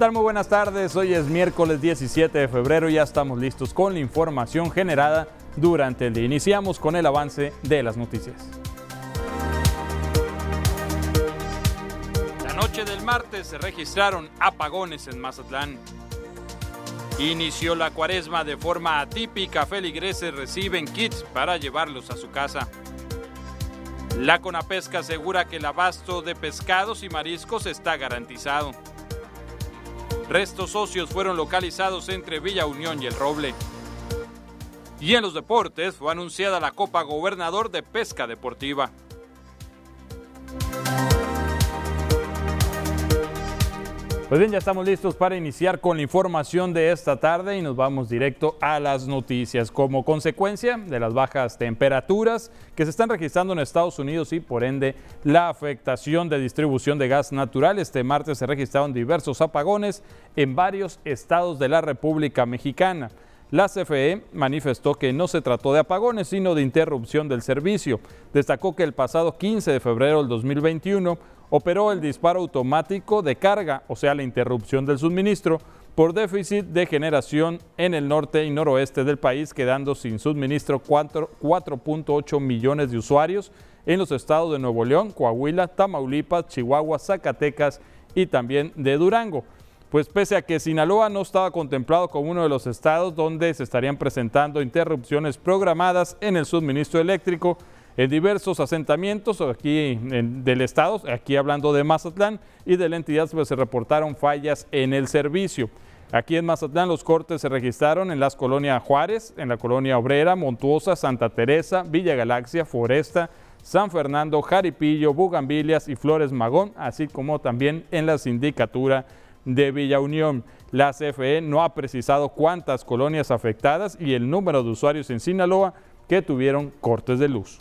¿Qué tal? Muy buenas tardes. Hoy es miércoles 17 de febrero y ya estamos listos con la información generada durante el día. Iniciamos con el avance de las noticias. La noche del martes se registraron apagones en Mazatlán. Inició la cuaresma de forma atípica. Feligreses reciben kits para llevarlos a su casa. La Conapesca asegura que el abasto de pescados y mariscos está garantizado. Restos socios fueron localizados entre Villa Unión y El Roble. Y en los deportes fue anunciada la Copa Gobernador de Pesca Deportiva. Pues bien, ya estamos listos para iniciar con la información de esta tarde y nos vamos directo a las noticias. Como consecuencia de las bajas temperaturas que se están registrando en Estados Unidos y por ende la afectación de distribución de gas natural, este martes se registraron diversos apagones en varios estados de la República Mexicana. La CFE manifestó que no se trató de apagones, sino de interrupción del servicio. Destacó que el pasado 15 de febrero del 2021 operó el disparo automático de carga, o sea, la interrupción del suministro, por déficit de generación en el norte y noroeste del país, quedando sin suministro 4.8 millones de usuarios en los estados de Nuevo León, Coahuila, Tamaulipas, Chihuahua, Zacatecas y también de Durango. Pues pese a que Sinaloa no estaba contemplado como uno de los estados donde se estarían presentando interrupciones programadas en el suministro eléctrico, en diversos asentamientos aquí del estado, aquí hablando de Mazatlán y de la entidad pues, se reportaron fallas en el servicio. Aquí en Mazatlán los cortes se registraron en las colonias Juárez, en la colonia Obrera, Montuosa, Santa Teresa, Villa Galaxia, Foresta, San Fernando, Jaripillo, Bugambilias y Flores Magón, así como también en la sindicatura de Villa Unión. La CFE no ha precisado cuántas colonias afectadas y el número de usuarios en Sinaloa que tuvieron cortes de luz.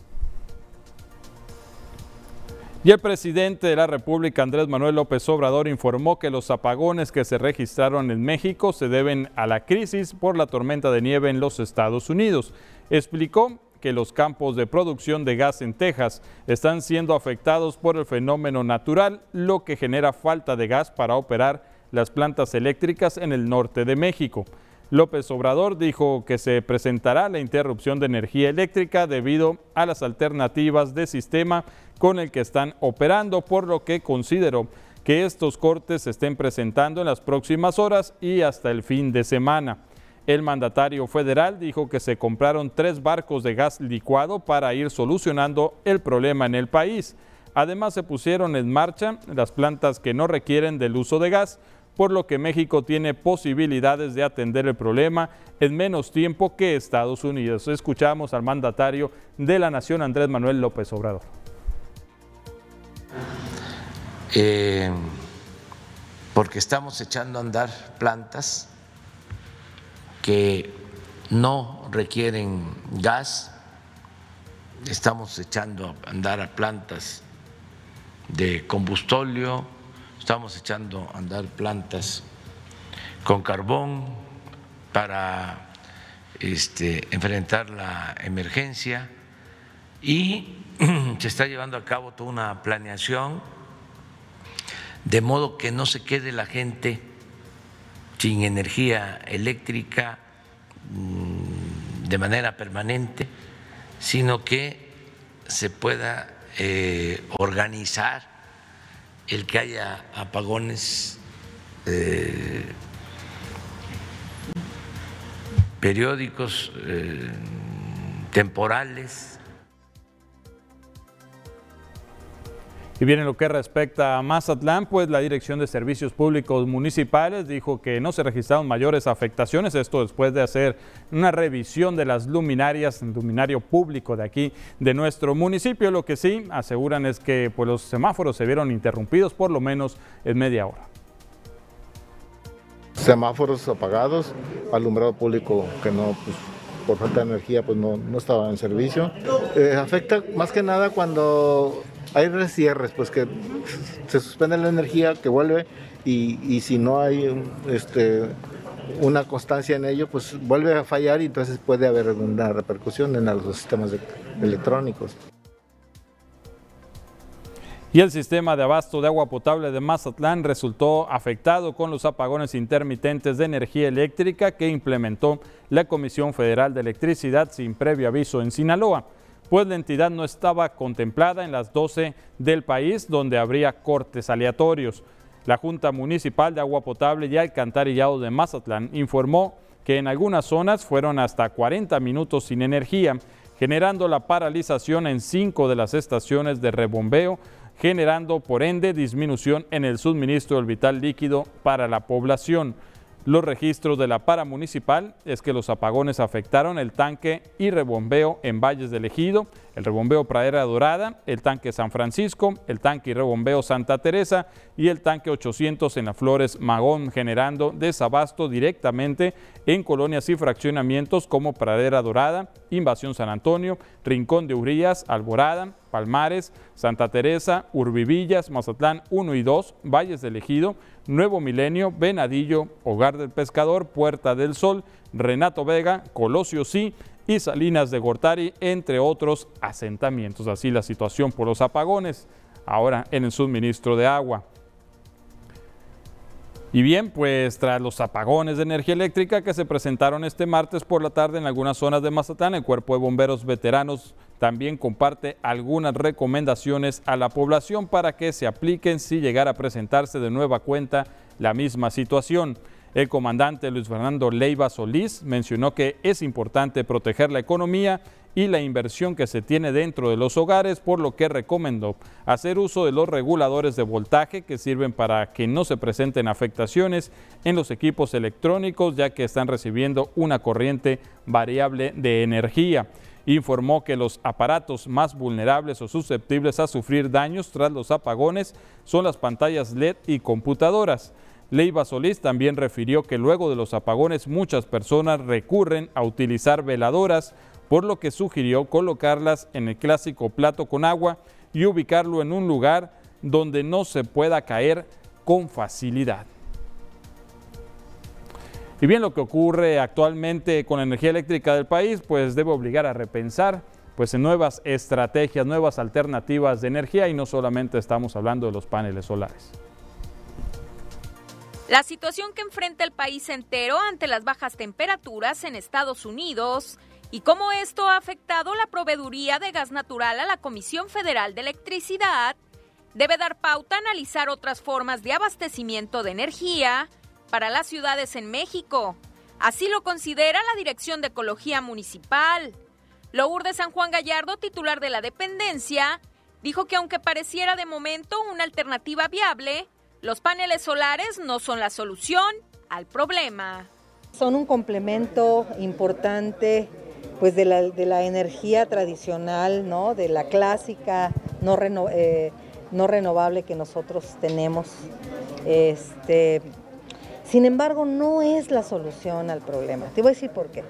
Y el presidente de la República, Andrés Manuel López Obrador, informó que los apagones que se registraron en México se deben a la crisis por la tormenta de nieve en los Estados Unidos. Explicó que los campos de producción de gas en Texas están siendo afectados por el fenómeno natural, lo que genera falta de gas para operar las plantas eléctricas en el norte de México. López Obrador dijo que se presentará la interrupción de energía eléctrica debido a las alternativas de sistema con el que están operando, por lo que consideró que estos cortes se estén presentando en las próximas horas y hasta el fin de semana. El mandatario federal dijo que se compraron tres barcos de gas licuado para ir solucionando el problema en el país. Además se pusieron en marcha las plantas que no requieren del uso de gas, por lo que México tiene posibilidades de atender el problema en menos tiempo que Estados Unidos. Escuchamos al mandatario de la Nación, Andrés Manuel López Obrador. Eh, porque estamos echando a andar plantas que no requieren gas, estamos echando a andar a plantas de combustóleo, estamos echando a andar plantas con carbón para este, enfrentar la emergencia y se está llevando a cabo toda una planeación de modo que no se quede la gente sin energía eléctrica mm, de manera permanente, sino que se pueda eh, organizar el que haya apagones eh, periódicos, eh, temporales, Y bien, en lo que respecta a Mazatlán, pues la Dirección de Servicios Públicos Municipales dijo que no se registraron mayores afectaciones, esto después de hacer una revisión de las luminarias, luminario público de aquí, de nuestro municipio. Lo que sí aseguran es que pues, los semáforos se vieron interrumpidos por lo menos en media hora. Semáforos apagados, alumbrado público que no, pues, por falta de energía, pues no, estaba en servicio. Eh, afecta más que nada cuando hay resierres, pues que se suspende la energía, que vuelve, y, si no hay este, una constancia en ello, pues vuelve a fallar y entonces puede haber una repercusión en los sistemas electrónicos. Y el sistema de abasto de agua potable de Mazatlán resultó afectado con los apagones intermitentes de energía eléctrica que implementó la Comisión Federal de Electricidad sin previo aviso en Sinaloa, pues la entidad no estaba contemplada en las 12 del país donde habría cortes aleatorios. La Junta Municipal de Agua Potable y Alcantarillado de Mazatlán informó que en algunas zonas fueron hasta 40 minutos sin energía, generando la paralización en cinco de las estaciones de rebombeo generando por ende disminución en el suministro del vital líquido para la población. Los registros de la paramunicipal es que los apagones afectaron el tanque y rebombeo en Valles del Ejido, el rebombeo Pradera Dorada, el tanque San Francisco, el tanque y rebombeo Santa Teresa y el tanque 800 en las Flores Magón, generando desabasto directamente en colonias y fraccionamientos como Pradera Dorada, Invasión San Antonio, Rincón de Urías, Alborada, Palmares, Santa Teresa, Urbivillas, Mazatlán 1 y 2, Valles del Ejido, Nuevo Milenio, Venadillo, Hogar del Pescador, Puerta del Sol, Renato Vega, Colosio Sí y Salinas de Gortari, entre otros asentamientos. Así la situación por los apagones, ahora en el suministro de agua. Y bien, pues tras los apagones de energía eléctrica que se presentaron este martes por la tarde en algunas zonas de Mazatlán, el Cuerpo de Bomberos Veteranos también comparte algunas recomendaciones a la población para que se apliquen si llegara a presentarse de nueva cuenta la misma situación. El comandante Luis Fernando Leiva Solís mencionó que es importante proteger la economía y la inversión que se tiene dentro de los hogares, por lo que recomendó hacer uso de los reguladores de voltaje que sirven para que no se presenten afectaciones en los equipos electrónicos, ya que están recibiendo una corriente variable de energía informó que los aparatos más vulnerables o susceptibles a sufrir daños tras los apagones son las pantallas LED y computadoras. Leiva Solís también refirió que luego de los apagones muchas personas recurren a utilizar veladoras, por lo que sugirió colocarlas en el clásico plato con agua y ubicarlo en un lugar donde no se pueda caer con facilidad. Y bien, lo que ocurre actualmente con la energía eléctrica del país, pues debe obligar a repensar pues en nuevas estrategias, nuevas alternativas de energía y no solamente estamos hablando de los paneles solares. La situación que enfrenta el país entero ante las bajas temperaturas en Estados Unidos y cómo esto ha afectado la proveeduría de gas natural a la Comisión Federal de Electricidad debe dar pauta a analizar otras formas de abastecimiento de energía para las ciudades en México. Así lo considera la Dirección de Ecología Municipal. Lourdes San Juan Gallardo, titular de la dependencia, dijo que aunque pareciera de momento una alternativa viable, los paneles solares no son la solución al problema. Son un complemento importante pues de la, de la energía tradicional, ¿no? de la clásica no, eh, no renovable que nosotros tenemos. Este, sin embargo, no es la solución al problema. Te voy a decir por qué.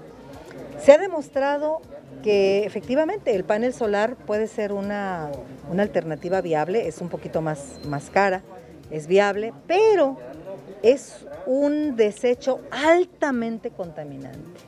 Se ha demostrado que efectivamente el panel solar puede ser una, alternativa viable, es un poquito más, más cara, es viable, pero es un desecho altamente contaminante,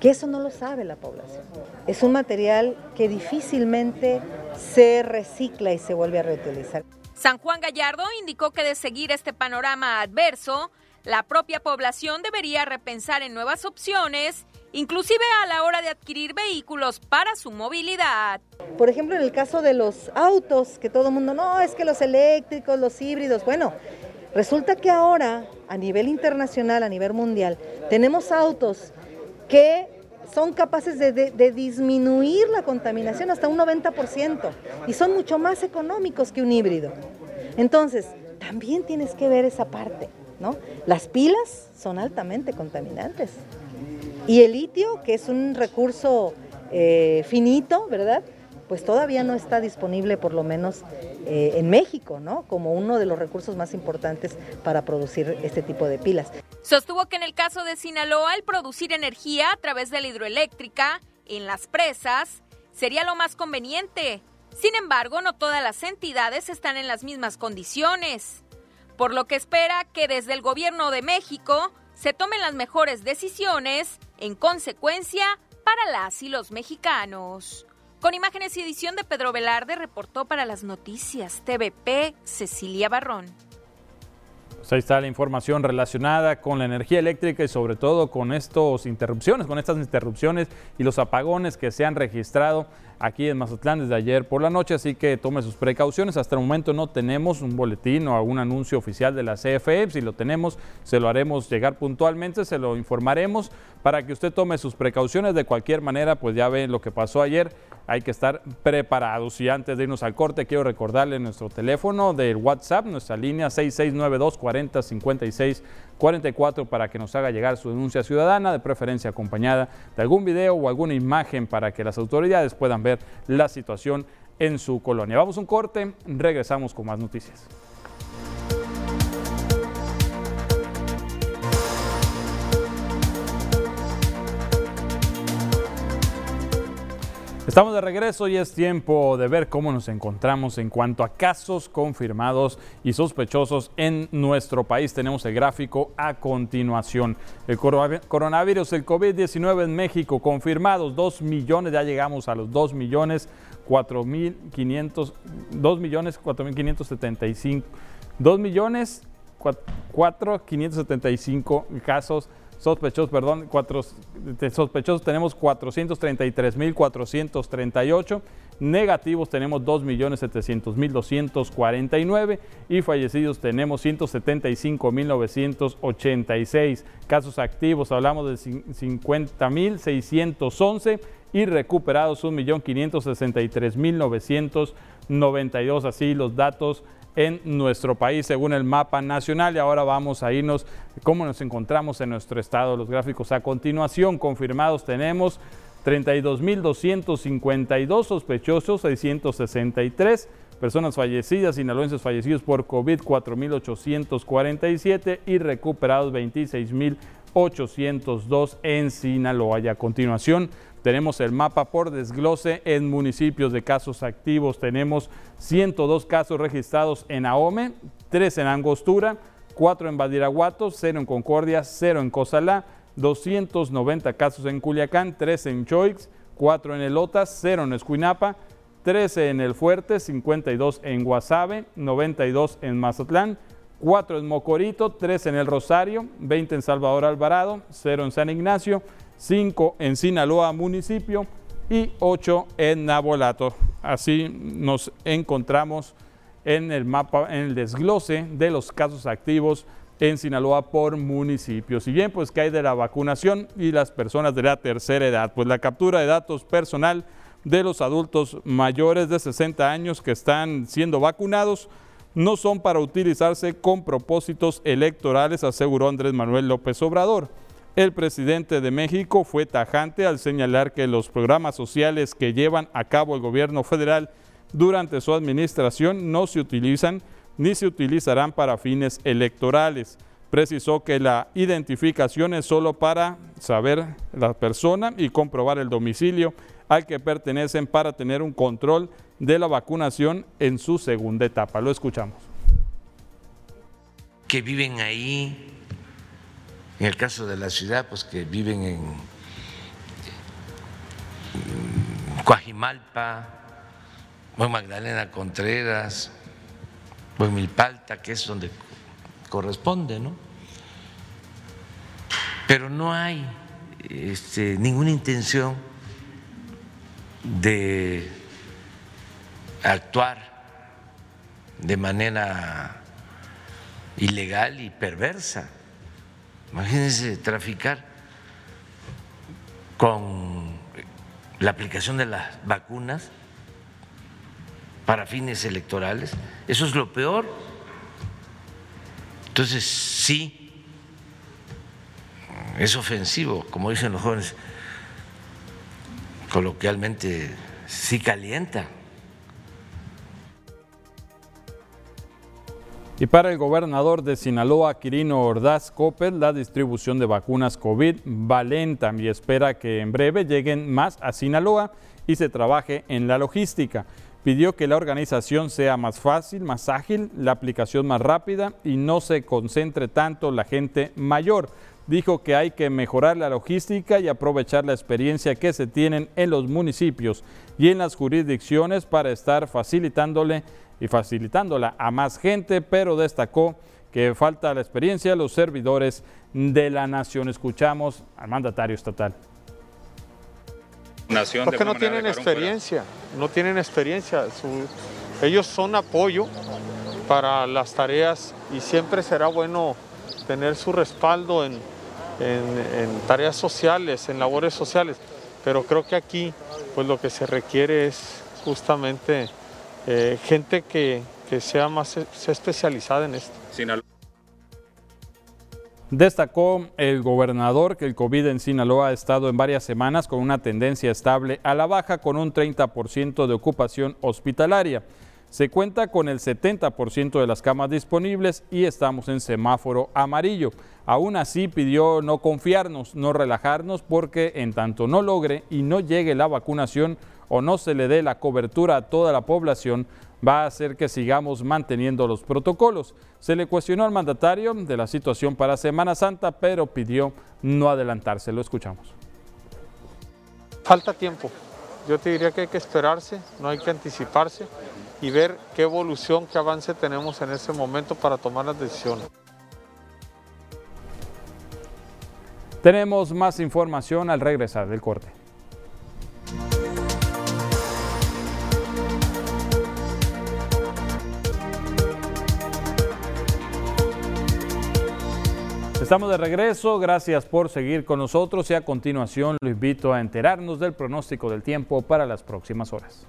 que eso no lo sabe la población. Es un material que difícilmente se recicla y se vuelve a reutilizar. San Juan Gallardo indicó que de seguir este panorama adverso, la propia población debería repensar en nuevas opciones, inclusive a la hora de adquirir vehículos para su movilidad. Por ejemplo, en el caso de los autos, que todo el mundo, no, es que los eléctricos, los híbridos, bueno, resulta que ahora a nivel internacional, a nivel mundial, tenemos autos que son capaces de, disminuir la contaminación hasta un 90% y son mucho más económicos que un híbrido. Entonces, también tienes que ver esa parte. Las pilas son altamente contaminantes. Y el litio, que es un recurso eh, finito, ¿verdad? Pues todavía no está disponible, por lo menos eh, en México, ¿no? Como uno de los recursos más importantes para producir este tipo de pilas. Sostuvo que en el caso de Sinaloa, el producir energía a través de la hidroeléctrica en las presas sería lo más conveniente. Sin embargo, no todas las entidades están en las mismas condiciones por lo que espera que desde el gobierno de México se tomen las mejores decisiones en consecuencia para las y los mexicanos. Con imágenes y edición de Pedro Velarde, reportó para las noticias TVP Cecilia Barrón. Pues ahí está la información relacionada con la energía eléctrica y sobre todo con estas interrupciones, con estas interrupciones y los apagones que se han registrado aquí en Mazatlán desde ayer por la noche, así que tome sus precauciones. Hasta el momento no tenemos un boletín o algún anuncio oficial de la CFE. Si lo tenemos, se lo haremos llegar puntualmente, se lo informaremos para que usted tome sus precauciones. De cualquier manera, pues ya ve lo que pasó ayer. Hay que estar preparados. Y antes de irnos al corte, quiero recordarle nuestro teléfono del WhatsApp, nuestra línea 6692 40 44 para que nos haga llegar su denuncia ciudadana, de preferencia acompañada de algún video o alguna imagen para que las autoridades puedan ver la situación en su colonia. Vamos a un corte, regresamos con más noticias. Estamos de regreso y es tiempo de ver cómo nos encontramos en cuanto a casos confirmados y sospechosos en nuestro país. Tenemos el gráfico a continuación. El coronavirus, el COVID-19 en México, confirmados 2 millones, ya llegamos a los 2 millones 4.500, 2 millones 4.575, 2 millones 4.575 casos sospechosos, perdón, sospechosos tenemos 433.438, negativos tenemos 2.700.249 y fallecidos tenemos 175.986. Casos activos hablamos de 50.611 y recuperados 1.563.992. Así los datos en nuestro país según el mapa nacional. Y ahora vamos a irnos cómo nos encontramos en nuestro estado. Los gráficos a continuación confirmados tenemos 32.252 sospechosos, 663 personas fallecidas, sinaloenses fallecidos por COVID 4.847 y recuperados 26.802 en Sinaloa. Y a continuación tenemos el mapa por desglose en municipios de casos activos. Tenemos 102 casos registrados en Ahome, 3 en Angostura, 4 en Badiraguato, 0 en Concordia, 0 en Cozalá, 290 casos en Culiacán, 3 en Choix, 4 en Elotas, 0 en Escuinapa, 13 en El Fuerte, 52 en Guasave, 92 en Mazatlán, 4 en Mocorito, 3 en El Rosario, 20 en Salvador Alvarado, 0 en San Ignacio, 5 en Sinaloa municipio y 8 en Nabolato. Así nos encontramos en el mapa, en el desglose de los casos activos en Sinaloa por municipios. Y bien, pues que hay de la vacunación y las personas de la tercera edad. Pues la captura de datos personal de los adultos mayores de 60 años que están siendo vacunados no son para utilizarse con propósitos electorales, aseguró Andrés Manuel López Obrador. El presidente de México fue tajante al señalar que los programas sociales que llevan a cabo el gobierno federal durante su administración no se utilizan ni se utilizarán para fines electorales. Precisó que la identificación es solo para saber la persona y comprobar el domicilio al que pertenecen para tener un control de la vacunación en su segunda etapa. Lo escuchamos. Que viven ahí en el caso de la ciudad, pues que viven en Coajimalpa, o en Magdalena Contreras, o en Milpalta, que es donde corresponde, ¿no? Pero no hay este, ninguna intención de actuar de manera ilegal y perversa. Imagínense traficar con la aplicación de las vacunas para fines electorales. Eso es lo peor. Entonces, sí, es ofensivo, como dicen los jóvenes, coloquialmente, sí calienta. Y para el gobernador de Sinaloa, Quirino Ordaz Copel, la distribución de vacunas COVID va lenta y espera que en breve lleguen más a Sinaloa y se trabaje en la logística. Pidió que la organización sea más fácil, más ágil, la aplicación más rápida y no se concentre tanto la gente mayor. dijo que hay que mejorar la logística y aprovechar la experiencia que se tienen en los municipios y en las jurisdicciones para estar facilitándole y facilitándola a más gente, pero destacó que falta la experiencia de los servidores de la nación. Escuchamos al mandatario estatal. Porque no tienen experiencia, no tienen experiencia. ellos son apoyo para las tareas y siempre será bueno tener su respaldo en, tareas sociales, en labores sociales. Pero creo que aquí pues lo que se requiere es justamente eh, gente que, sea más especializada en esto. Destacó el gobernador que el COVID en Sinaloa ha estado en varias semanas con una tendencia estable a la baja con un 30% de ocupación hospitalaria. Se cuenta con el 70% de las camas disponibles y estamos en semáforo amarillo. Aún así pidió no confiarnos, no relajarnos porque en tanto no logre y no llegue la vacunación o no se le dé la cobertura a toda la población, va a hacer que sigamos manteniendo los protocolos. Se le cuestionó al mandatario de la situación para Semana Santa, pero pidió no adelantarse. Lo escuchamos. Falta tiempo. Yo te diría que hay que esperarse, no hay que anticiparse y ver qué evolución, qué avance tenemos en ese momento para tomar las decisiones. Tenemos más información al regresar del corte. Estamos de regreso, gracias por seguir con nosotros y a continuación lo invito a enterarnos del pronóstico del tiempo para las próximas horas.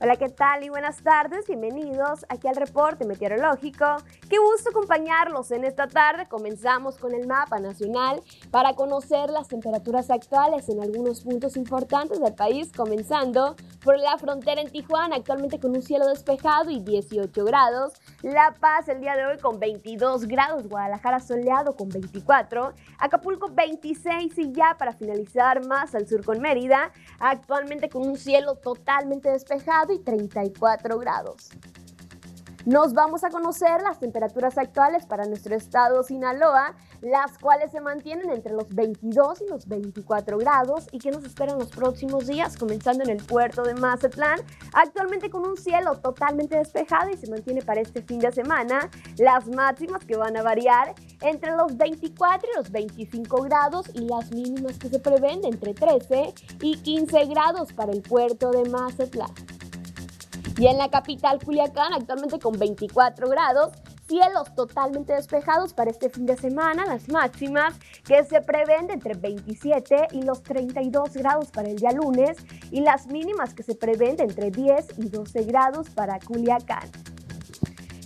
Hola, ¿qué tal? Y buenas tardes, bienvenidos aquí al reporte meteorológico. Qué gusto acompañarlos en esta tarde. Comenzamos con el mapa nacional para conocer las temperaturas actuales en algunos puntos importantes del país, comenzando por la frontera en Tijuana, actualmente con un cielo despejado y 18 grados. La Paz el día de hoy con 22 grados, Guadalajara soleado con 24, Acapulco 26 y ya para finalizar más al sur con Mérida, actualmente con un cielo totalmente despejado y 34 grados. Nos vamos a conocer las temperaturas actuales para nuestro estado Sinaloa, las cuales se mantienen entre los 22 y los 24 grados. Y que nos esperan los próximos días, comenzando en el puerto de Mazatlán, actualmente con un cielo totalmente despejado y se mantiene para este fin de semana. Las máximas que van a variar entre los 24 y los 25 grados y las mínimas que se prevén entre 13 y 15 grados para el puerto de Mazatlán. Y en la capital Culiacán, actualmente con 24 grados, cielos totalmente despejados para este fin de semana, las máximas que se prevén de entre 27 y los 32 grados para el día lunes y las mínimas que se prevén de entre 10 y 12 grados para Culiacán.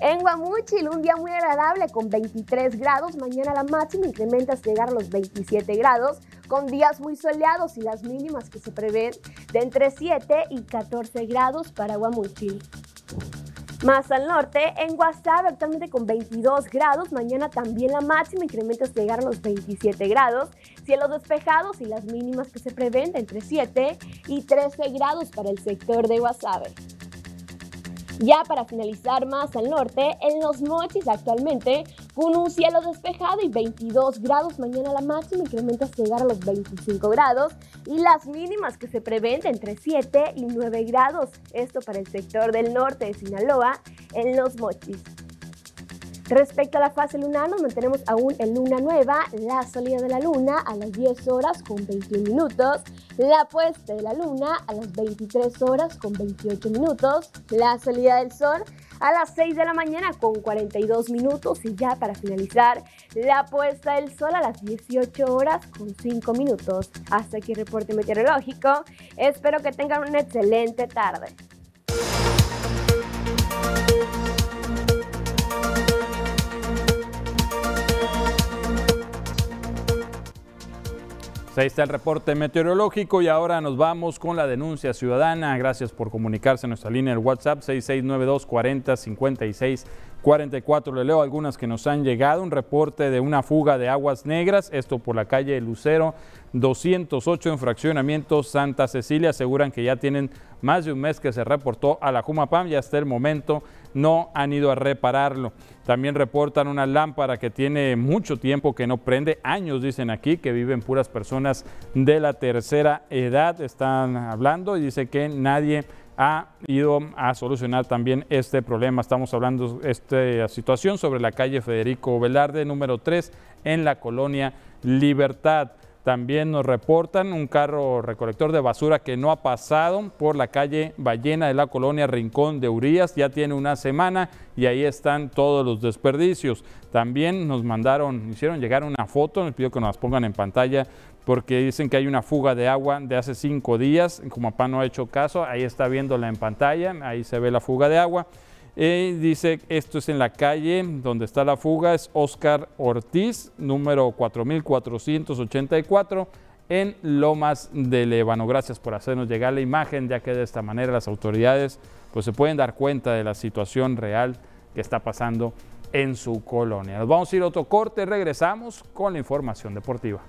En Guamuchil, un día muy agradable con 23 grados. Mañana la máxima incrementa hasta llegar a los 27 grados, con días muy soleados y las mínimas que se prevén de entre 7 y 14 grados para Guamuchil. Más al norte, en Guasave actualmente con 22 grados, mañana también la máxima incrementa hasta llegar a los 27 grados, cielos despejados y las mínimas que se prevén de entre 7 y 13 grados para el sector de Guasave. Ya para finalizar más al norte, en Los Mochis actualmente, con un cielo despejado y 22 grados, mañana la máxima incrementa hasta llegar a los 25 grados y las mínimas que se prevén entre 7 y 9 grados, esto para el sector del norte de Sinaloa, en Los Mochis. Respecto a la fase lunar, nos mantenemos aún en luna nueva, la salida de la luna a las 10 horas con 21 minutos, la puesta de la luna a las 23 horas con 28 minutos, la salida del sol a las 6 de la mañana con 42 minutos y ya para finalizar, la puesta del sol a las 18 horas con 5 minutos. Hasta aquí reporte meteorológico. Espero que tengan una excelente tarde. Pues ahí está el reporte meteorológico y ahora nos vamos con la denuncia ciudadana. Gracias por comunicarse en nuestra línea del WhatsApp 6692 40 56 44. Le leo algunas que nos han llegado. Un reporte de una fuga de aguas negras, esto por la calle Lucero 208 en fraccionamiento Santa Cecilia. Aseguran que ya tienen más de un mes que se reportó a la Jumapam y hasta el momento no han ido a repararlo. También reportan una lámpara que tiene mucho tiempo que no prende, años dicen aquí, que viven puras personas de la tercera edad, están hablando y dice que nadie ha ido a solucionar también este problema. Estamos hablando de esta situación sobre la calle Federico Velarde, número 3, en la colonia Libertad. También nos reportan un carro recolector de basura que no ha pasado por la calle Ballena de la colonia Rincón de Urías. Ya tiene una semana y ahí están todos los desperdicios. También nos mandaron, hicieron llegar una foto, les pido que nos pongan en pantalla porque dicen que hay una fuga de agua de hace cinco días. Como papá no ha hecho caso, ahí está viéndola en pantalla, ahí se ve la fuga de agua. Y dice, esto es en la calle donde está la fuga, es Oscar Ortiz, número 4484, en Lomas de Lébano. Gracias por hacernos llegar la imagen, ya que de esta manera las autoridades pues, se pueden dar cuenta de la situación real que está pasando en su colonia. Nos vamos a ir a otro corte, regresamos con la información deportiva.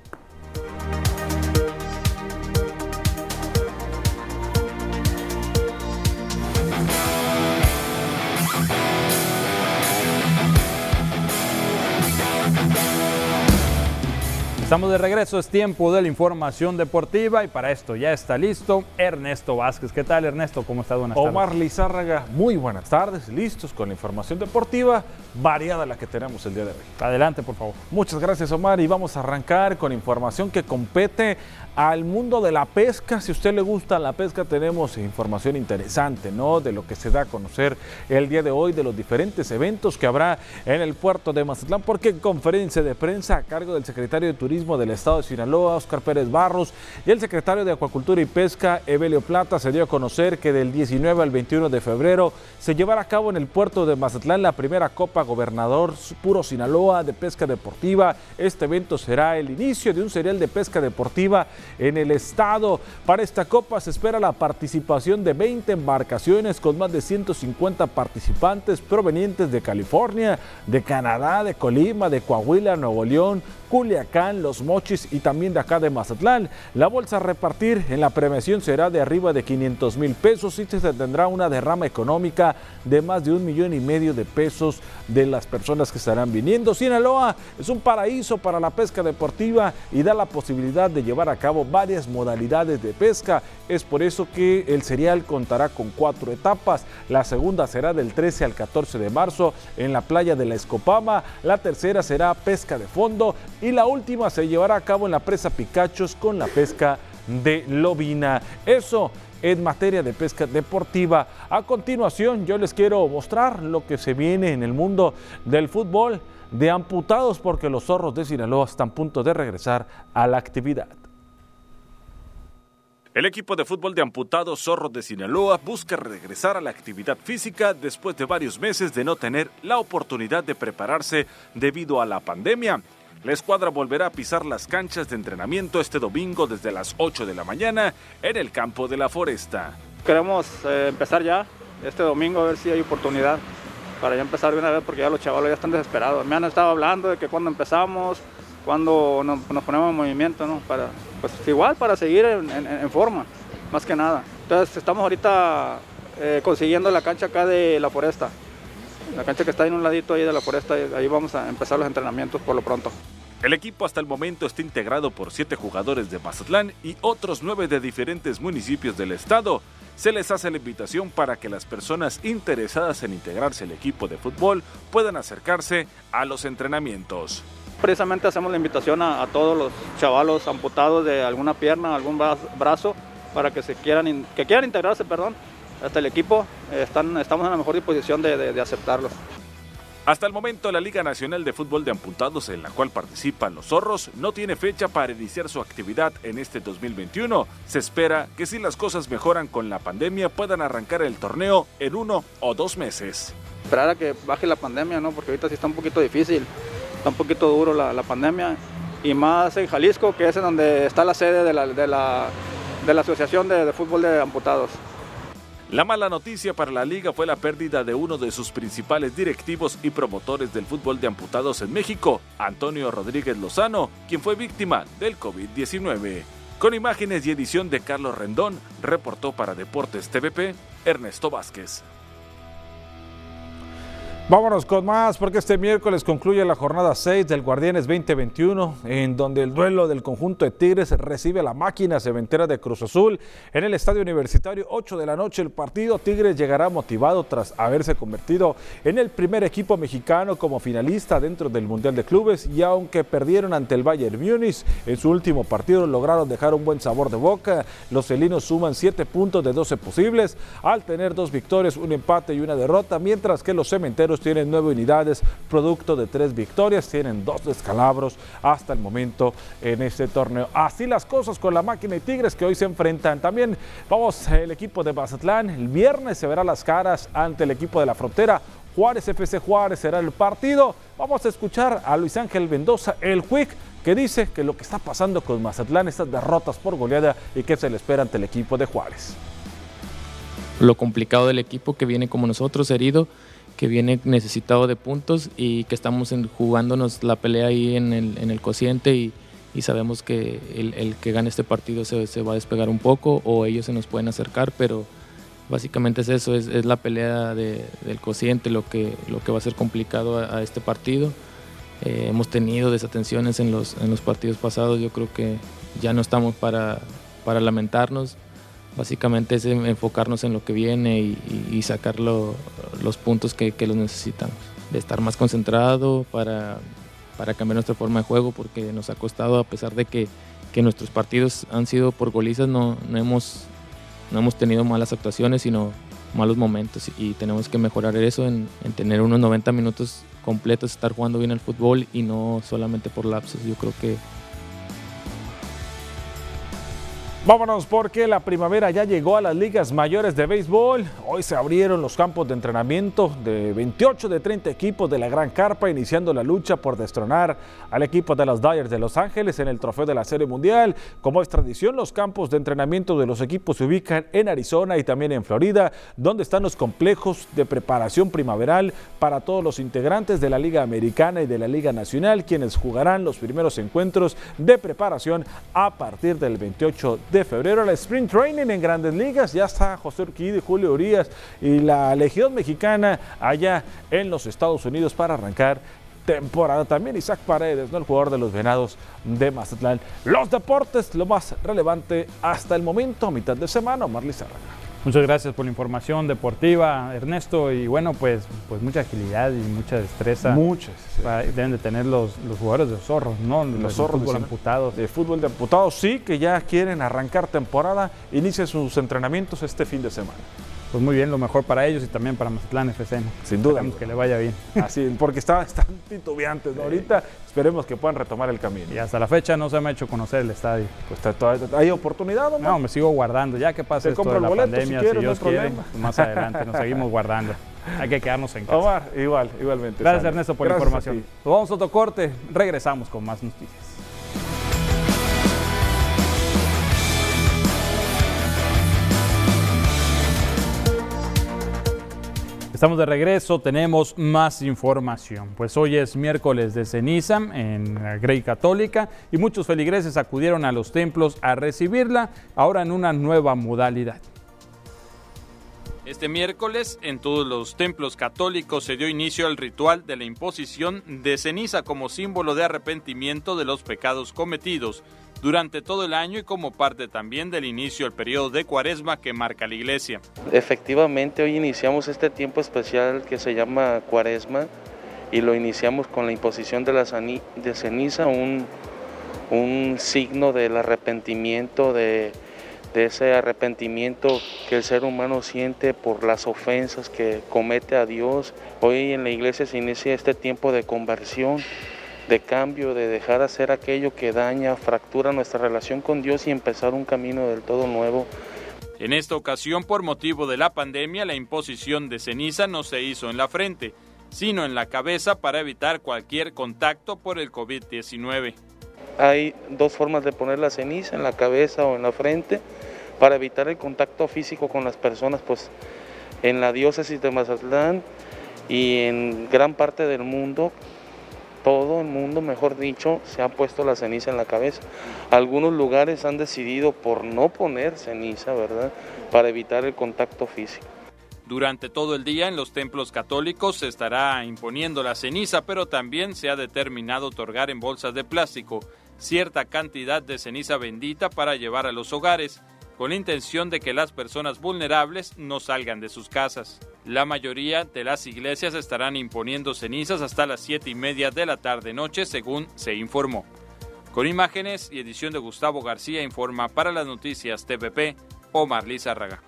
Estamos de regreso, es tiempo de la información deportiva y para esto ya está listo Ernesto Vázquez. ¿Qué tal Ernesto? ¿Cómo está? Buenas Omar Lizárraga, muy buenas tardes, listos con la información deportiva variada la que tenemos el día de hoy. Adelante, por favor. Muchas gracias Omar y vamos a arrancar con información que compete al mundo de la pesca. Si a usted le gusta la pesca, tenemos información interesante, ¿no? De lo que se da a conocer el día de hoy, de los diferentes eventos que habrá en el puerto de Mazatlán, porque en conferencia de prensa a cargo del secretario de Turismo del Estado de Sinaloa, Oscar Pérez Barros, y el secretario de Acuacultura y Pesca, Evelio Plata, se dio a conocer que del 19 al 21 de febrero se llevará a cabo en el puerto de Mazatlán la primera Copa Gobernador Puro Sinaloa de Pesca Deportiva. Este evento será el inicio de un serial de pesca deportiva en el estado. Para esta copa se espera la participación de 20 embarcaciones con más de 150 participantes provenientes de California, de Canadá, de Colima, de Coahuila, Nuevo León, Culiacán, Los Mochis y también de acá de Mazatlán. La bolsa a repartir en la premiación será de arriba de 500 mil pesos y se tendrá una derrama económica de más de un millón y medio de pesos de las personas que estarán viniendo. Sinaloa es un paraíso para la pesca deportiva y da la posibilidad de llevar a cabo varias modalidades de pesca. Es por eso que el serial contará con cuatro etapas. La segunda será del 13 al 14 de marzo en la playa de la Escopama. La tercera será pesca de fondo y la última se llevará a cabo en la presa Picachos con la pesca de lobina. Eso en materia de pesca deportiva. A continuación yo les quiero mostrar lo que se viene en el mundo del fútbol de amputados porque los zorros de Sinaloa están a punto de regresar a la actividad. El equipo de fútbol de amputados Zorros de Sinaloa busca regresar a la actividad física después de varios meses de no tener la oportunidad de prepararse debido a la pandemia. La escuadra volverá a pisar las canchas de entrenamiento este domingo desde las 8 de la mañana en el campo de la Foresta. Queremos eh, empezar ya este domingo a ver si hay oportunidad para ya empezar de una vez porque ya los chavalos ya están desesperados. Me han estado hablando de que cuando empezamos, cuando nos, ponemos en movimiento, ¿no? Para, pues igual para seguir en, forma, más que nada. Entonces estamos ahorita eh, consiguiendo la cancha acá de la Foresta. La cancha que está en un ladito ahí de la foresta, ahí vamos a empezar los entrenamientos por lo pronto. El equipo hasta el momento está integrado por siete jugadores de Mazatlán y otros nueve de diferentes municipios del estado. Se les hace la invitación para que las personas interesadas en integrarse al equipo de fútbol puedan acercarse a los entrenamientos. Precisamente hacemos la invitación a, todos los chavalos amputados de alguna pierna, algún brazo, para que se quieran, que quieran integrarse, perdón, hasta el equipo, están, estamos en la mejor disposición de, de, aceptarlos. Hasta el momento, la Liga Nacional de Fútbol de Amputados, en la cual participan los zorros, no tiene fecha para iniciar su actividad en este 2021. Se espera que si las cosas mejoran con la pandemia, puedan arrancar el torneo en uno o dos meses. Esperar a que baje la pandemia, ¿no? Porque ahorita sí está un poquito difícil, está un poquito duro la, la pandemia y más en Jalisco, que es en donde está la sede de la, de la, de la Asociación de, de Fútbol de Amputados. La mala noticia para la liga fue la pérdida de uno de sus principales directivos y promotores del fútbol de amputados en México, Antonio Rodríguez Lozano, quien fue víctima del COVID-19. Con imágenes y edición de Carlos Rendón, reportó para Deportes TVP Ernesto Vázquez. Vámonos con más porque este miércoles concluye la jornada 6 del Guardianes 2021 en donde el duelo del conjunto de Tigres recibe a la máquina cementera de Cruz Azul. En el Estadio Universitario 8 de la noche el partido Tigres llegará motivado tras haberse convertido en el primer equipo mexicano como finalista dentro del Mundial de Clubes y aunque perdieron ante el Bayern Múnich en su último partido lograron dejar un buen sabor de boca. Los felinos suman 7 puntos de 12 posibles al tener dos victorias un empate y una derrota mientras que los cementeros tienen nueve unidades, producto de tres victorias, tienen dos descalabros hasta el momento en este torneo. Así las cosas con la máquina y Tigres que hoy se enfrentan. También vamos, el equipo de Mazatlán, el viernes se verá las caras ante el equipo de la frontera. Juárez FC Juárez será el partido. Vamos a escuchar a Luis Ángel Mendoza, el Quick, que dice que lo que está pasando con Mazatlán, estas derrotas por goleada y que se le espera ante el equipo de Juárez. Lo complicado del equipo que viene como nosotros, herido, que viene necesitado de puntos y que estamos jugándonos la pelea ahí en el, en el cociente y, y, sabemos que el, el, que gane este partido se, se, va a despegar un poco o ellos se nos pueden acercar, pero básicamente es eso, es, es la pelea de, del cociente lo que, lo que va a ser complicado a, a este partido. Eh, hemos tenido desatenciones en los, en los partidos pasados, yo creo que ya no estamos para, para lamentarnos, básicamente es enfocarnos en lo que viene y, sacar lo, los puntos que, los necesitamos. De estar más concentrado para, para, cambiar nuestra forma de juego, porque nos ha costado, a pesar de que, nuestros partidos han sido por golizas, no, no, hemos, no hemos tenido malas actuaciones, sino malos momentos. Y tenemos que mejorar eso en, en tener unos 90 minutos completos, estar jugando bien el fútbol y no solamente por lapsos. Yo creo que Vámonos porque la primavera ya llegó a las ligas mayores de béisbol. Hoy se abrieron los campos de entrenamiento de 28 de 30 equipos de la Gran Carpa, iniciando la lucha por destronar al equipo de los Dyers de Los Ángeles en el trofeo de la Serie Mundial. Como es tradición, los campos de entrenamiento de los equipos se ubican en Arizona y también en Florida, donde están los complejos de preparación primaveral para todos los integrantes de la Liga Americana y de la Liga Nacional, quienes jugarán los primeros encuentros de preparación a partir del 28 de de febrero el Sprint Training en Grandes Ligas. Ya está José Urquidi, Julio Urias y la Legión Mexicana allá en los Estados Unidos para arrancar temporada. También Isaac Paredes, ¿no? el jugador de los Venados de Mazatlán. Los deportes, lo más relevante hasta el momento, mitad de semana, Marley Serrano. Muchas gracias por la información deportiva, Ernesto. Y bueno, pues, pues mucha agilidad y mucha destreza. Muchas. Sí. Deben de tener los, los, jugadores de zorros, ¿no? Los, los zorros de fútbol amputados. De fútbol de amputados, sí, que ya quieren arrancar temporada. Inicia sus entrenamientos este fin de semana. Pues muy bien, lo mejor para ellos y también para Mazatlán FC. ¿no? Sin duda. Esperemos que le vaya bien. Así, porque está, están titubeantes. ¿no? Ahorita esperemos que puedan retomar el camino. Y hasta la fecha no se me ha hecho conocer el estadio. Pues todavía, ¿hay oportunidad o no? No, me sigo guardando. Ya que pase Te esto de la boleto, pandemia, si, quieres, si Dios no quiere, pues más adelante nos seguimos guardando. Hay que quedarnos en casa. Omar, igual, igualmente. Gracias sale. Ernesto por Gracias la información. Nos vamos a otro corte, regresamos con más noticias. Estamos de regreso, tenemos más información. Pues hoy es miércoles de ceniza en la Grey Católica y muchos feligreses acudieron a los templos a recibirla, ahora en una nueva modalidad. Este miércoles, en todos los templos católicos se dio inicio al ritual de la imposición de ceniza como símbolo de arrepentimiento de los pecados cometidos durante todo el año y como parte también del inicio del periodo de cuaresma que marca la iglesia. Efectivamente, hoy iniciamos este tiempo especial que se llama cuaresma y lo iniciamos con la imposición de la de ceniza, un, un signo del arrepentimiento, de, de ese arrepentimiento que el ser humano siente por las ofensas que comete a Dios. Hoy en la iglesia se inicia este tiempo de conversión de cambio, de dejar de hacer aquello que daña, fractura nuestra relación con Dios y empezar un camino del todo nuevo. En esta ocasión, por motivo de la pandemia, la imposición de ceniza no se hizo en la frente, sino en la cabeza para evitar cualquier contacto por el COVID-19. hay dos formas de poner la ceniza, en la cabeza o en la frente, para evitar el contacto físico con las personas, pues en la diócesis de Mazatlán y en gran parte del mundo, todo el mundo, mejor dicho, se ha puesto la ceniza en la cabeza. Algunos lugares han decidido por no poner ceniza, ¿verdad? Para evitar el contacto físico. Durante todo el día en los templos católicos se estará imponiendo la ceniza, pero también se ha determinado otorgar en bolsas de plástico cierta cantidad de ceniza bendita para llevar a los hogares, con la intención de que las personas vulnerables no salgan de sus casas. La mayoría de las iglesias estarán imponiendo cenizas hasta las 7 y media de la tarde-noche, según se informó. Con imágenes y edición de Gustavo García informa para las noticias TVP Omar Lizárraga.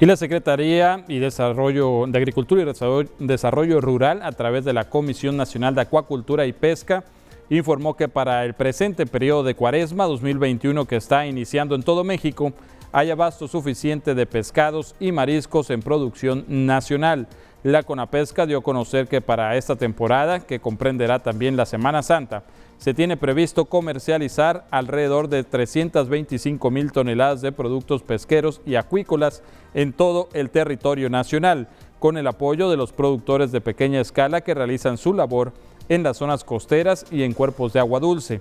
Y la Secretaría y Desarrollo de Agricultura y Desarrollo Rural, a través de la Comisión Nacional de Acuacultura y Pesca, informó que para el presente periodo de Cuaresma 2021 que está iniciando en todo México, hay abasto suficiente de pescados y mariscos en producción nacional. La Conapesca dio a conocer que para esta temporada, que comprenderá también la Semana Santa, se tiene previsto comercializar alrededor de 325 mil toneladas de productos pesqueros y acuícolas en todo el territorio nacional, con el apoyo de los productores de pequeña escala que realizan su labor en las zonas costeras y en cuerpos de agua dulce.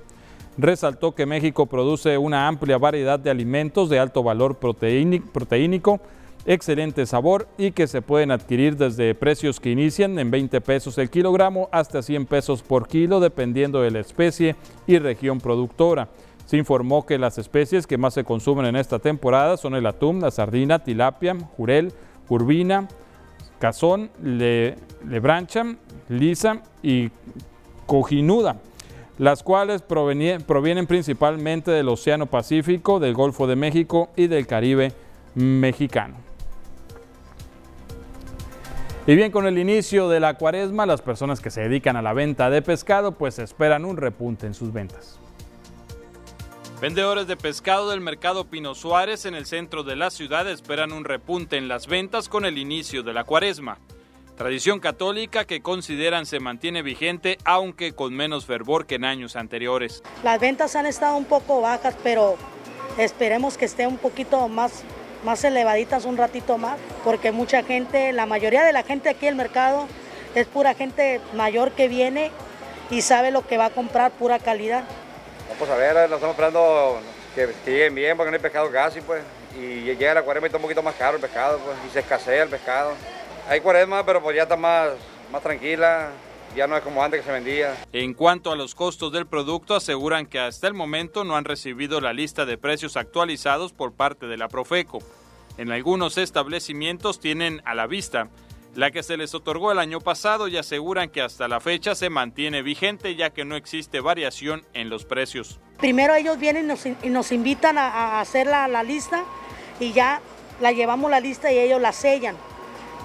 Resaltó que México produce una amplia variedad de alimentos de alto valor proteínico, excelente sabor y que se pueden adquirir desde precios que inician en 20 pesos el kilogramo hasta 100 pesos por kilo dependiendo de la especie y región productora. Se informó que las especies que más se consumen en esta temporada son el atún, la sardina, tilapia, jurel, urbina, cazón, le, lebrancha, lisa y cojinuda, las cuales provienen principalmente del Océano Pacífico, del Golfo de México y del Caribe mexicano. Y bien, con el inicio de la cuaresma, las personas que se dedican a la venta de pescado pues esperan un repunte en sus ventas. Vendedores de pescado del mercado Pino Suárez en el centro de la ciudad esperan un repunte en las ventas con el inicio de la cuaresma. Tradición católica que consideran se mantiene vigente aunque con menos fervor que en años anteriores. Las ventas han estado un poco bajas, pero esperemos que esté un poquito más, más elevaditas un ratito más, porque mucha gente, la mayoría de la gente aquí en el mercado es pura gente mayor que viene y sabe lo que va a comprar, pura calidad. Vamos a ver, lo estamos esperando que, lleguen bien porque no hay pescado casi, pues. Y llega la cuaresma y está un poquito más caro el pescado, pues, y se escasea el pescado. Hay cuaresma, pero pues ya está más, más tranquila, ya no es como antes que se vendía. En cuanto a los costos del producto, aseguran que hasta el momento no han recibido la lista de precios actualizados por parte de la Profeco. En algunos establecimientos tienen a la vista la que se les otorgó el año pasado y aseguran que hasta la fecha se mantiene vigente ya que no existe variación en los precios. Primero ellos vienen y nos, invitan a, hacer la, lista y ya la llevamos la lista y ellos la sellan.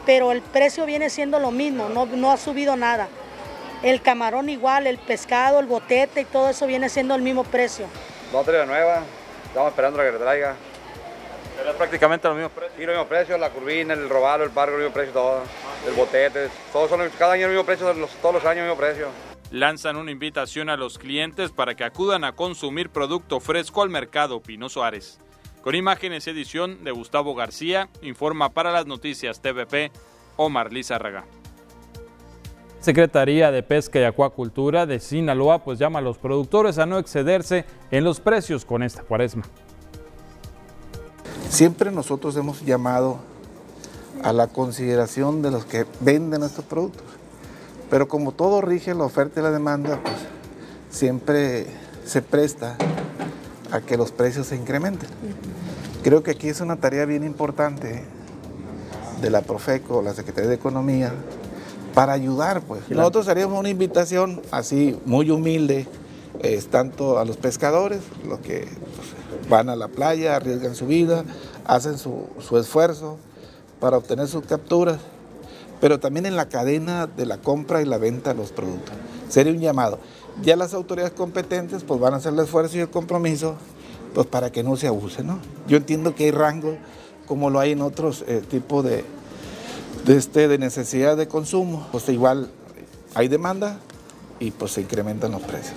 Pero el precio viene siendo lo mismo, no, no ha subido nada. El camarón igual, el pescado, el botete y todo eso viene siendo el mismo precio. No trae nueva, estamos esperando a que le traiga prácticamente los mismos precios. Sí, los mismos precios, la curvina, el robalo, el pargo, el mismo precio, todo. El botete, todos son, cada año el mismo precio, todos los años el mismo precio. Lanzan una invitación a los clientes para que acudan a consumir producto fresco al mercado Pino Suárez. Con imágenes y edición de Gustavo García, informa para las noticias TVP Omar Lizárraga. Secretaría de Pesca y Acuacultura de Sinaloa pues llama a los productores a no excederse en los precios con esta cuaresma. Siempre nosotros hemos llamado a la consideración de los que venden estos productos. Pero como todo rige la oferta y la demanda, pues siempre se presta a que los precios se incrementen. Creo que aquí es una tarea bien importante de la Profeco, la Secretaría de Economía, para ayudar, pues. Nosotros haríamos una invitación así, muy humilde, tanto a los pescadores, los que pues, van a la playa, arriesgan su vida, hacen su, esfuerzo para obtener sus capturas, pero también en la cadena de la compra y la venta de los productos. Sería un llamado ya las autoridades competentes pues van a hacer el esfuerzo y el compromiso pues para que no se abuse, ¿no? Yo entiendo que hay rangos como lo hay en otros eh, tipos de, de, este, de necesidad de consumo, pues igual hay demanda y pues se incrementan los precios.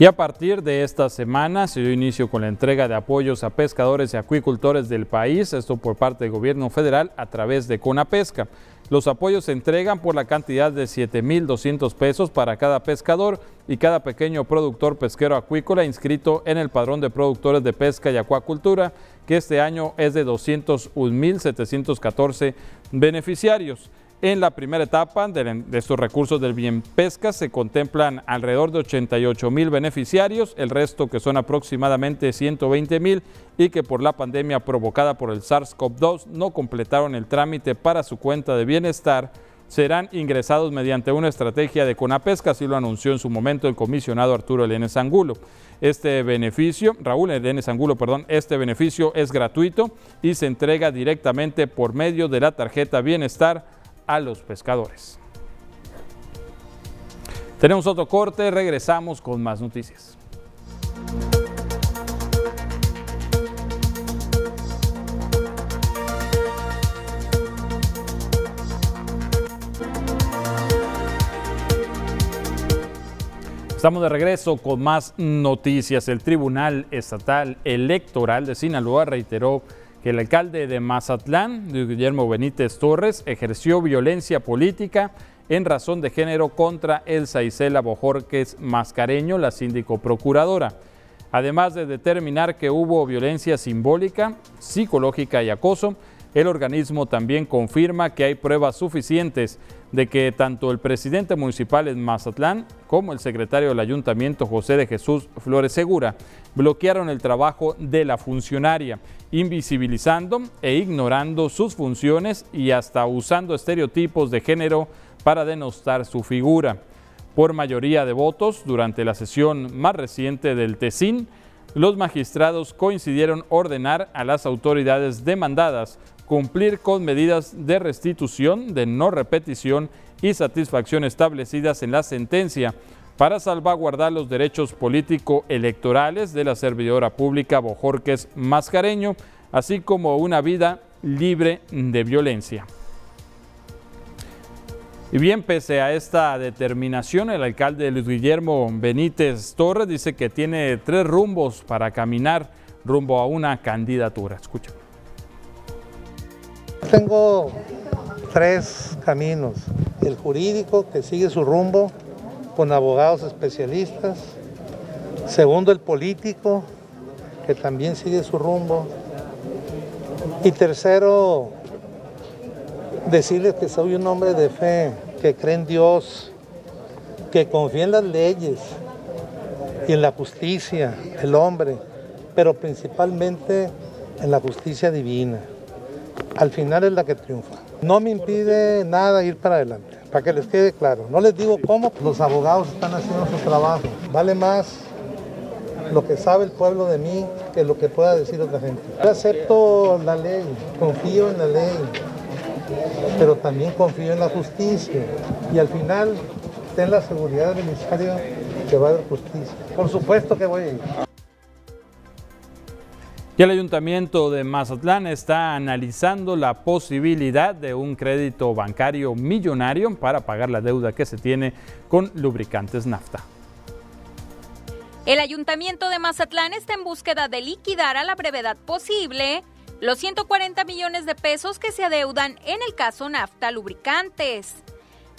Y a partir de esta semana se dio inicio con la entrega de apoyos a pescadores y acuicultores del país, esto por parte del gobierno federal a través de Conapesca. Los apoyos se entregan por la cantidad de 7.200 pesos para cada pescador y cada pequeño productor pesquero acuícola inscrito en el padrón de productores de pesca y acuacultura, que este año es de 201.714 beneficiarios. En la primera etapa de, estos recursos del Bien Pesca se contemplan alrededor de 88 mil beneficiarios, el resto que son aproximadamente 120 mil y que por la pandemia provocada por el SARS-CoV-2 no completaron el trámite para su cuenta de bienestar, serán ingresados mediante una estrategia de Conapesca, así lo anunció en su momento el comisionado Arturo Elena Angulo. Este beneficio, Raúl Elena Angulo, perdón, este beneficio es gratuito y se entrega directamente por medio de la tarjeta Bienestar a los pescadores. Tenemos otro corte, regresamos con más noticias. Estamos de regreso con más noticias. El Tribunal Estatal Electoral de Sinaloa reiteró que el alcalde de Mazatlán, Guillermo Benítez Torres, ejerció violencia política en razón de género contra Elsa Isela Bojorques Mascareño, la síndico procuradora. Además de determinar que hubo violencia simbólica, psicológica y acoso, el organismo también confirma que hay pruebas suficientes de que tanto el presidente municipal en Mazatlán como el secretario del ayuntamiento José de Jesús Flores Segura bloquearon el trabajo de la funcionaria, invisibilizando e ignorando sus funciones y hasta usando estereotipos de género para denostar su figura. Por mayoría de votos, durante la sesión más reciente del TESIN, los magistrados coincidieron ordenar a las autoridades demandadas cumplir con medidas de restitución, de no repetición y satisfacción establecidas en la sentencia para salvaguardar los derechos político-electorales de la servidora pública Bojorques Mascareño, así como una vida libre de violencia. Y bien, pese a esta determinación, el alcalde Luis Guillermo Benítez Torres dice que tiene tres rumbos para caminar rumbo a una candidatura. Escucha. Tengo tres caminos. El jurídico, que sigue su rumbo con abogados especialistas. Segundo, el político, que también sigue su rumbo. Y tercero, decirles que soy un hombre de fe, que cree en Dios, que confía en las leyes y en la justicia del hombre, pero principalmente en la justicia divina al final es la que triunfa. No me impide nada ir para adelante, para que les quede claro. No les digo cómo, los abogados están haciendo su trabajo. Vale más lo que sabe el pueblo de mí que lo que pueda decir otra gente. Yo acepto la ley, confío en la ley, pero también confío en la justicia. Y al final, ten la seguridad del ministerio que va a haber justicia. Por supuesto que voy a ir. Y el Ayuntamiento de Mazatlán está analizando la posibilidad de un crédito bancario millonario para pagar la deuda que se tiene con lubricantes nafta. El Ayuntamiento de Mazatlán está en búsqueda de liquidar a la brevedad posible los 140 millones de pesos que se adeudan en el caso Nafta Lubricantes.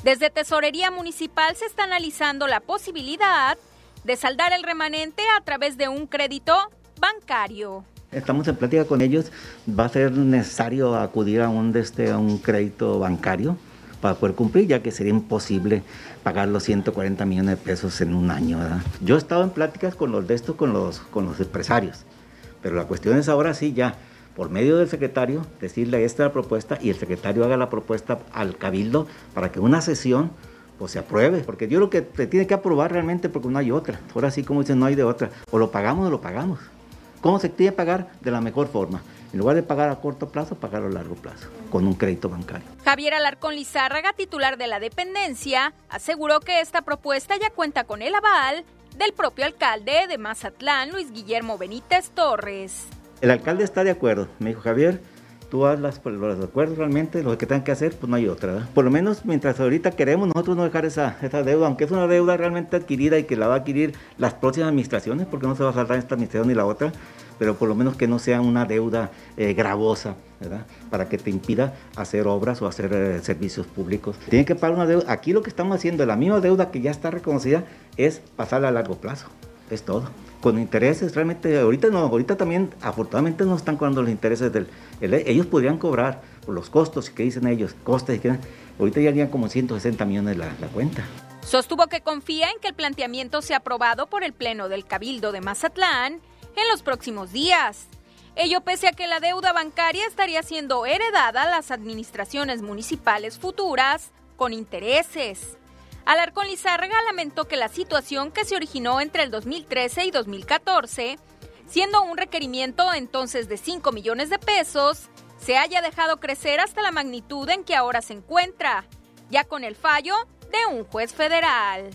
Desde Tesorería Municipal se está analizando la posibilidad de saldar el remanente a través de un crédito bancario. Estamos en plática con ellos. Va a ser necesario acudir a un, este, crédito bancario para poder cumplir, ya que sería imposible pagar los 140 millones de pesos en un año. Yo he estado en pláticas con los de esto, con los, empresarios, pero la cuestión es ahora sí ya, por medio del secretario, decirle esta propuesta y el secretario haga la propuesta al cabildo para que una sesión pues, se apruebe, porque yo creo que se tiene que aprobar realmente porque no hay otra. Ahora sí, como dicen, no hay de otra. O lo pagamos o lo pagamos. ¿Cómo se tiene que pagar? De la mejor forma. En lugar de pagar a corto plazo, pagar a largo plazo, con un crédito bancario. Javier Alarcón Lizárraga, titular de la dependencia, aseguró que esta propuesta ya cuenta con el aval del propio alcalde de Mazatlán, Luis Guillermo Benítez Torres. El alcalde está de acuerdo. Me dijo, Javier, tú haz las, pues, los acuerdos realmente, lo que tengan que hacer, pues no hay otra. Por lo menos mientras ahorita queremos nosotros no dejar esa, esa deuda, aunque es una deuda realmente adquirida y que la va a adquirir las próximas administraciones, porque no se va a saltar esta administración ni la otra, pero por lo menos que no sea una deuda eh, gravosa, ¿verdad? Para que te impida hacer obras o hacer eh, servicios públicos. Tienen que pagar una deuda. Aquí lo que estamos haciendo, la misma deuda que ya está reconocida, es pasarla a largo plazo. Es todo. Con intereses, realmente, ahorita no, ahorita también, afortunadamente no están cobrando los intereses del. el- ellos podrían cobrar por los costos que dicen ellos, costes que ahorita ya harían como 160 millones la, la cuenta. Sostuvo que confía en que el planteamiento sea aprobado por el Pleno del Cabildo de Mazatlán en los próximos días. Ello pese a que la deuda bancaria estaría siendo heredada a las administraciones municipales futuras con intereses. Alarcón Lizárraga lamentó que la situación que se originó entre el 2013 y 2014, siendo un requerimiento entonces de 5 millones de pesos, se haya dejado crecer hasta la magnitud en que ahora se encuentra, ya con el fallo de un juez federal.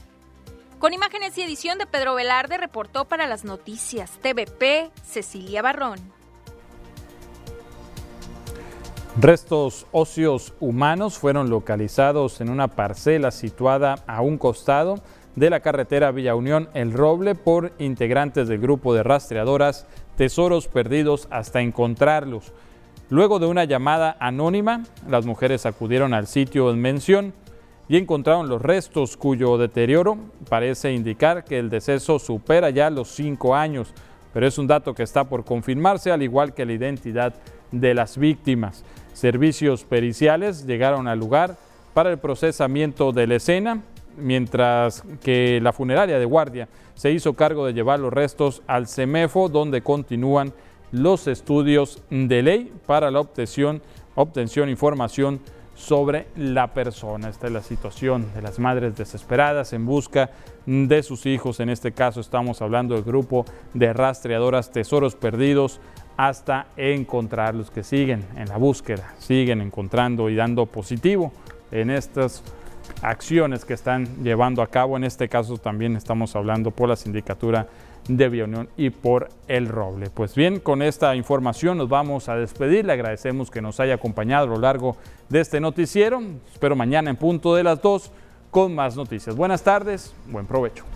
Con imágenes y edición de Pedro Velarde reportó para las noticias TVP Cecilia Barrón. Restos óseos humanos fueron localizados en una parcela situada a un costado de la carretera Villa Unión El Roble por integrantes del grupo de rastreadoras Tesoros Perdidos hasta encontrarlos. Luego de una llamada anónima, las mujeres acudieron al sitio en mención y encontraron los restos cuyo deterioro parece indicar que el deceso supera ya los cinco años, pero es un dato que está por confirmarse, al igual que la identidad de las víctimas. Servicios periciales llegaron al lugar para el procesamiento de la escena, mientras que la funeraria de guardia se hizo cargo de llevar los restos al CEMEFO, donde continúan los estudios de ley para la obtención, obtención de información sobre la persona. Esta es la situación de las madres desesperadas en busca de sus hijos. En este caso estamos hablando del grupo de rastreadoras Tesoros Perdidos hasta encontrarlos que siguen en la búsqueda, siguen encontrando y dando positivo en estas acciones que están llevando a cabo. En este caso también estamos hablando por la sindicatura de Bionión y por el Roble. Pues bien, con esta información nos vamos a despedir. Le agradecemos que nos haya acompañado a lo largo de este noticiero. Espero mañana en punto de las 2 con más noticias. Buenas tardes, buen provecho.